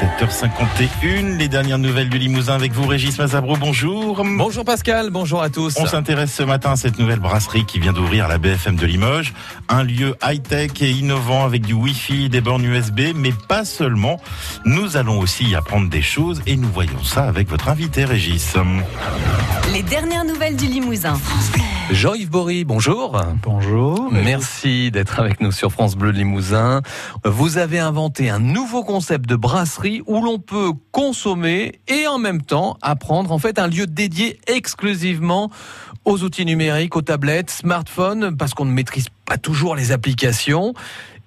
7h51, les dernières nouvelles du Limousin avec vous, Régis Mazabro, bonjour. Bonjour Pascal, bonjour à tous. On s'intéresse ce matin à cette nouvelle brasserie qui vient d'ouvrir à la BFM de Limoges. Un lieu high-tech et innovant avec du Wi-Fi, des bornes USB, mais pas seulement. Nous allons aussi y apprendre des choses et nous voyons ça avec votre invité, Régis. Les dernières nouvelles du Limousin. Jean-Yves Bory, bonjour. Bonjour. Merci d'être avec nous sur France Bleu Limousin. Vous avez inventé un nouveau concept de brasserie où l'on peut consommer et en même temps apprendre. En fait, un lieu dédié exclusivement aux outils numériques, aux tablettes, smartphones, parce qu'on ne maîtrise pas toujours les applications.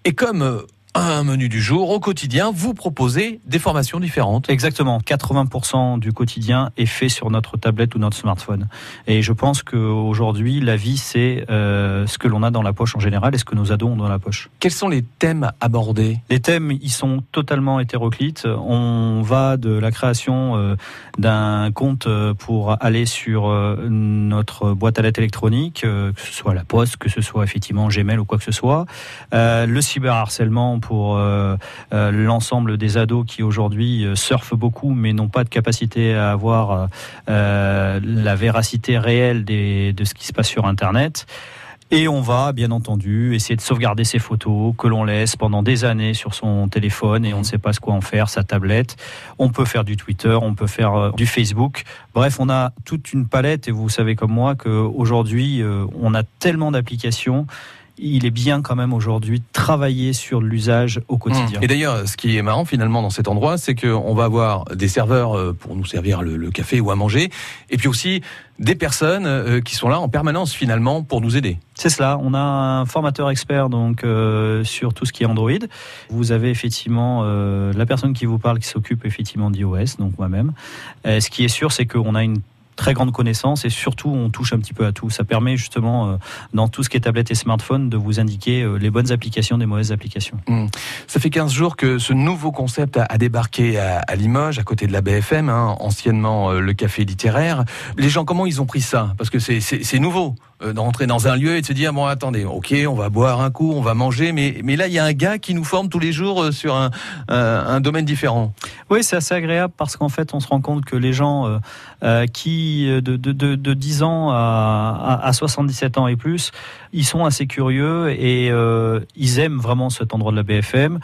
Et comme un menu du jour au quotidien, vous proposez des formations différentes. Exactement, 80% du quotidien est fait sur notre tablette ou notre smartphone. Et je pense qu'aujourd'hui, la vie, c'est euh, ce que l'on a dans la poche en général et ce que nos ados ont dans la poche. Quels sont les thèmes abordés? Les thèmes, ils sont totalement hétéroclites. On va de la création euh, d'un compte euh, pour aller sur notre boîte à lettres électronique, que ce soit la poste, que ce soit effectivement Gmail ou quoi que ce soit, le cyberharcèlement pour euh, euh, l'ensemble des ados qui aujourd'hui euh, surfent beaucoup mais n'ont pas de capacité à avoir la véracité réelle de ce qui se passe sur Internet. Et on va, bien entendu, essayer de sauvegarder ces photos que l'on laisse pendant des années sur son téléphone et on ne sait pas ce quoi en faire, sa tablette. On peut faire du Twitter, on peut faire du Facebook. Bref, on a toute une palette et vous savez comme moi qu'aujourd'hui, on a tellement d'applications il est bien quand même aujourd'hui de travailler sur l'usage au quotidien. Et d'ailleurs, ce qui est marrant finalement dans cet endroit, c'est qu'on va avoir des serveurs euh, pour nous servir le, café ou à manger, et puis aussi des personnes euh, qui sont là en permanence finalement pour nous aider. C'est cela. On a un formateur expert donc euh, sur tout ce qui est Android. Vous avez effectivement la personne qui vous parle qui s'occupe effectivement d'iOS, donc moi-même. ce qui est sûr, c'est qu'on a une très grande connaissance et surtout on touche un petit peu à tout. Ça permet justement euh, dans tout ce qui est tablette et smartphone de vous indiquer euh, les bonnes applications des mauvaises applications. Mmh. Ça fait 15 jours que ce nouveau concept a, débarqué à, Limoges, à côté de la BFM, hein, anciennement euh, le café littéraire. Les gens, comment ils ont pris ça? Parce que c'est nouveau d'entrer dans un lieu et de se dire bon attendez ok on va boire un coup on va manger mais mais là il y a un gars qui nous forme tous les jours sur un, un, domaine différent oui c'est assez agréable parce qu'en fait on se rend compte que les gens qui de, de, 10 ans à, à, 77 ans et plus, ils sont assez curieux et euh, ils aiment vraiment cet endroit de la BFM.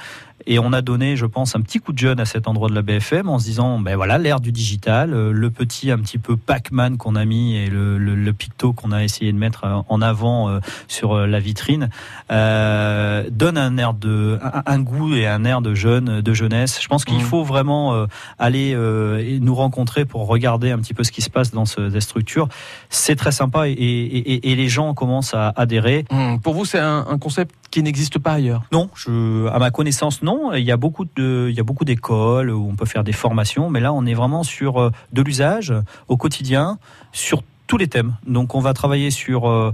Et on a donné, je pense, un petit coup de jeune à cet endroit de la BFM en se disant, ben voilà, l'ère du digital, euh, le petit un petit peu Pac-Man qu'on a mis et le, le, picto qu'on a essayé de mettre euh, en avant sur la vitrine donne un air de, un, goût et un air de jeune, de jeunesse. Je pense qu'il mmh. faut vraiment aller nous rencontrer pour regarder un petit peu ce qui se passe dans cette structure. C'est très sympa et, et, et, les gens commencent à adhérer. Mmh. Pour vous, c'est un, un concept qui n'existe pas ailleurs Non, à ma connaissance, non. Il y a beaucoup de, il y a beaucoup d'écoles où on peut faire des formations, mais là, on est vraiment sur euh, de l'usage au quotidien, sur tous les thèmes. Donc, on va travailler sur euh,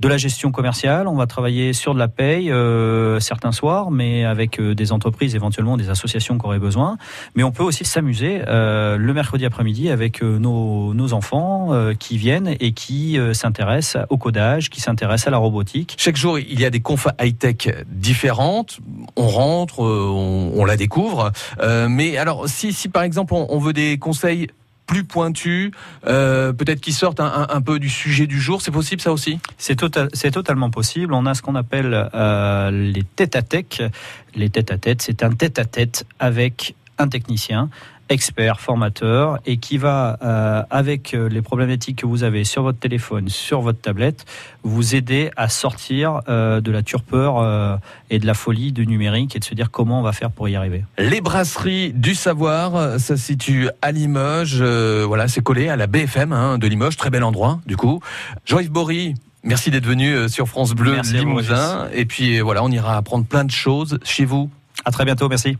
de la gestion commerciale, on va travailler sur de la paye euh, certains soirs, mais avec euh, des entreprises éventuellement, des associations qui auraient besoin. Mais on peut aussi s'amuser euh, le mercredi après-midi avec nos, nos, enfants qui viennent et qui s'intéressent au codage, qui s'intéressent à la robotique. Chaque jour, il y a des confs high-tech différentes. On rentre, on, on la découvre. mais alors, si, si par exemple on, on veut des conseils plus pointu, euh, peut-être qui sortent un, peu du sujet du jour. C'est possible ça aussi? C'est total, c'est totalement possible. On a ce qu'on appelle euh, les tête-à-tête. Les tête-à-tête, c'est un tête-à-tête avec un technicien expert, formateur, et qui va, euh, avec euh, les problématiques que vous avez sur votre téléphone, sur votre tablette, vous aider à sortir euh, de la turpeur et de la folie du numérique et de se dire comment on va faire pour y arriver. Les brasseries du savoir, ça se situe à Limoges. voilà, c'est collé à la BFM hein, de Limoges, très bel endroit du coup. Jean-Yves Bory, Merci d'être venu sur France Bleu Limousin. Et puis voilà, on ira apprendre plein de choses chez vous. À très bientôt, merci.